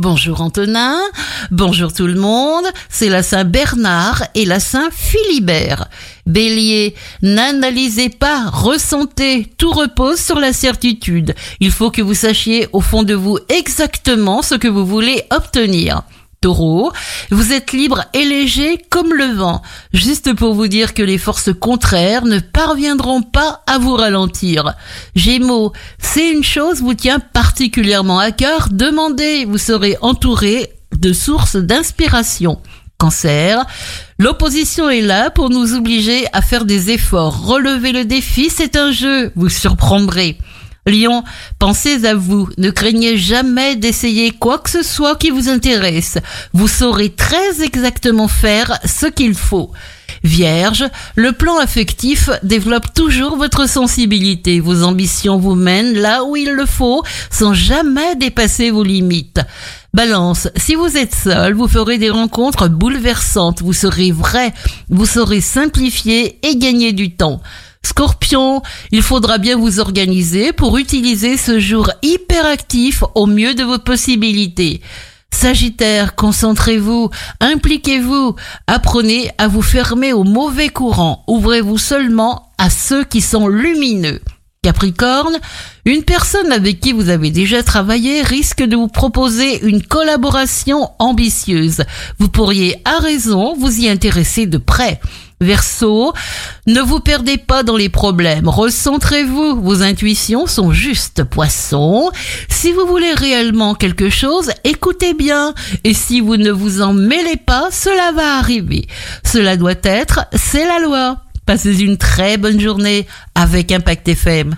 Bonjour Antonin, bonjour tout le monde, c'est la Saint Bernard et la Saint Philibert. Bélier, n'analysez pas, ressentez, tout repose sur la certitude. Il faut que vous sachiez au fond de vous exactement ce que vous voulez obtenir. Taureau, vous êtes libre et léger comme le vent, juste pour vous dire que les forces contraires ne parviendront pas à vous ralentir. Gémeaux, c'est une chose vous tient particulièrement à cœur, demandez, vous serez entouré de sources d'inspiration. Cancer, l'opposition est là pour nous obliger à faire des efforts. Relever le défi, c'est un jeu, vous surprendrez. Lion, pensez à vous, ne craignez jamais d'essayer quoi que ce soit qui vous intéresse. Vous saurez très exactement faire ce qu'il faut. Vierge, le plan affectif développe toujours votre sensibilité. Vos ambitions vous mènent là où il le faut sans jamais dépasser vos limites. Balance, si vous êtes seul, vous ferez des rencontres bouleversantes. Vous serez vrai, vous saurez simplifier et gagner du temps. Scorpion, il faudra bien vous organiser pour utiliser ce jour hyperactif au mieux de vos possibilités. Sagittaire, concentrez-vous, impliquez-vous, apprenez à vous fermer aux mauvais courants, ouvrez-vous seulement à ceux qui sont lumineux. Capricorne, une personne avec qui vous avez déjà travaillé risque de vous proposer une collaboration ambitieuse. Vous pourriez, à raison, vous y intéresser de près. Verseau, ne vous perdez pas dans les problèmes, recentrez-vous, vos intuitions sont justes. Poisson, si vous voulez réellement quelque chose, écoutez bien, et si vous ne vous en mêlez pas, cela va arriver. Cela doit être, c'est la loi. Passez une très bonne journée avec Impact FM.